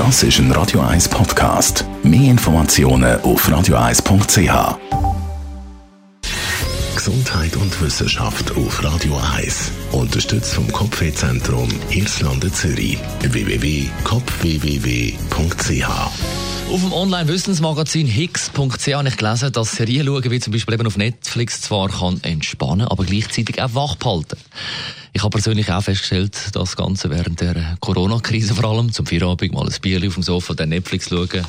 Das ist ein Radio 1 Podcast. Mehr Informationen auf radio1.ch. Gesundheit und Wissenschaft auf Radio 1. Unterstützt vom Kopfwehzentrum Irlande Zürich. www.kopfwww.ch auf dem Online-Wissensmagazin hicks.ch habe ich gelesen, dass Serien schauen, wie zum Beispiel eben auf Netflix, zwar kann entspannen, aber gleichzeitig auch wach behalten. Ich habe persönlich auch festgestellt, das Ganze während der Corona-Krise vor allem, zum Feierabend mal ein Bier auf dem Sofa, dann Netflix schauen,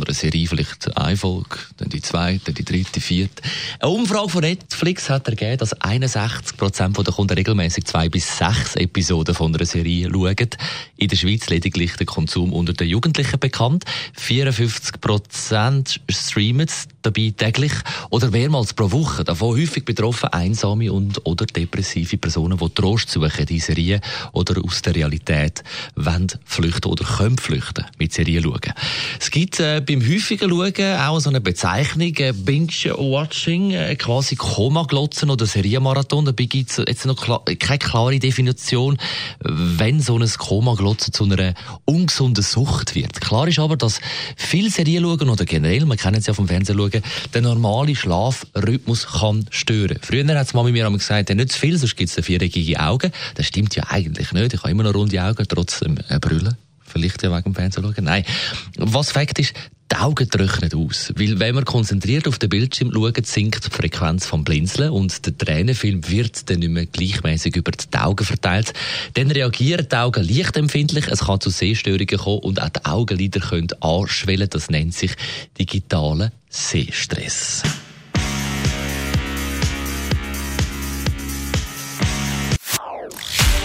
von einer Serie vielleicht eine Folge, dann die zweite, dann die dritte, die vierte. Eine Umfrage von Netflix hat ergeben, dass 61 Prozent der Kunden regelmäßig zwei bis sechs Episoden von einer Serie schauen. In der Schweiz lediglich der Konsum unter den Jugendlichen bekannt. 54 Prozent streamen dabei täglich oder mehrmals pro Woche. Davon häufig betroffen einsame und oder depressive Personen, die Trost suchen in Serien oder aus der Realität wollen flüchten oder können flüchten mit Serien schauen. Es gibt äh, beim häufigen Schauen auch so eine Bezeichnung, äh, Binge-Watching, äh, quasi Koma-Glotzen oder Serienmarathon. Dabei gibt es jetzt noch klar, keine klare Definition, wenn so ein Koma-Glotzen zu einer ungesunden Sucht wird. Klar ist aber, dass viel Serien schauen oder generell, man kennt es ja vom Fernsehen schauen, der normale Schlafrhythmus kann stören. Früher hat es Mami mir gesagt, nicht zu viel, sonst gibt es viereckige Augen. Das stimmt ja eigentlich nicht. Ich habe immer noch runde Augen, trotzdem äh, brüllen. Vielleicht ja wegen dem Fernsehen schauen. Nein. Was Fakt ist, die Augen trocknen aus. Weil wenn man konzentriert auf den Bildschirm schaut, sinkt die Frequenz vom Blinzeln und der Tränenfilm wird dann nicht mehr gleichmäßig über die Augen verteilt. Dann reagieren die Augen leicht empfindlich, es kann zu Sehstörungen kommen und auch die Augenlider können anschwellen. Das nennt sich digitalen Sehstress.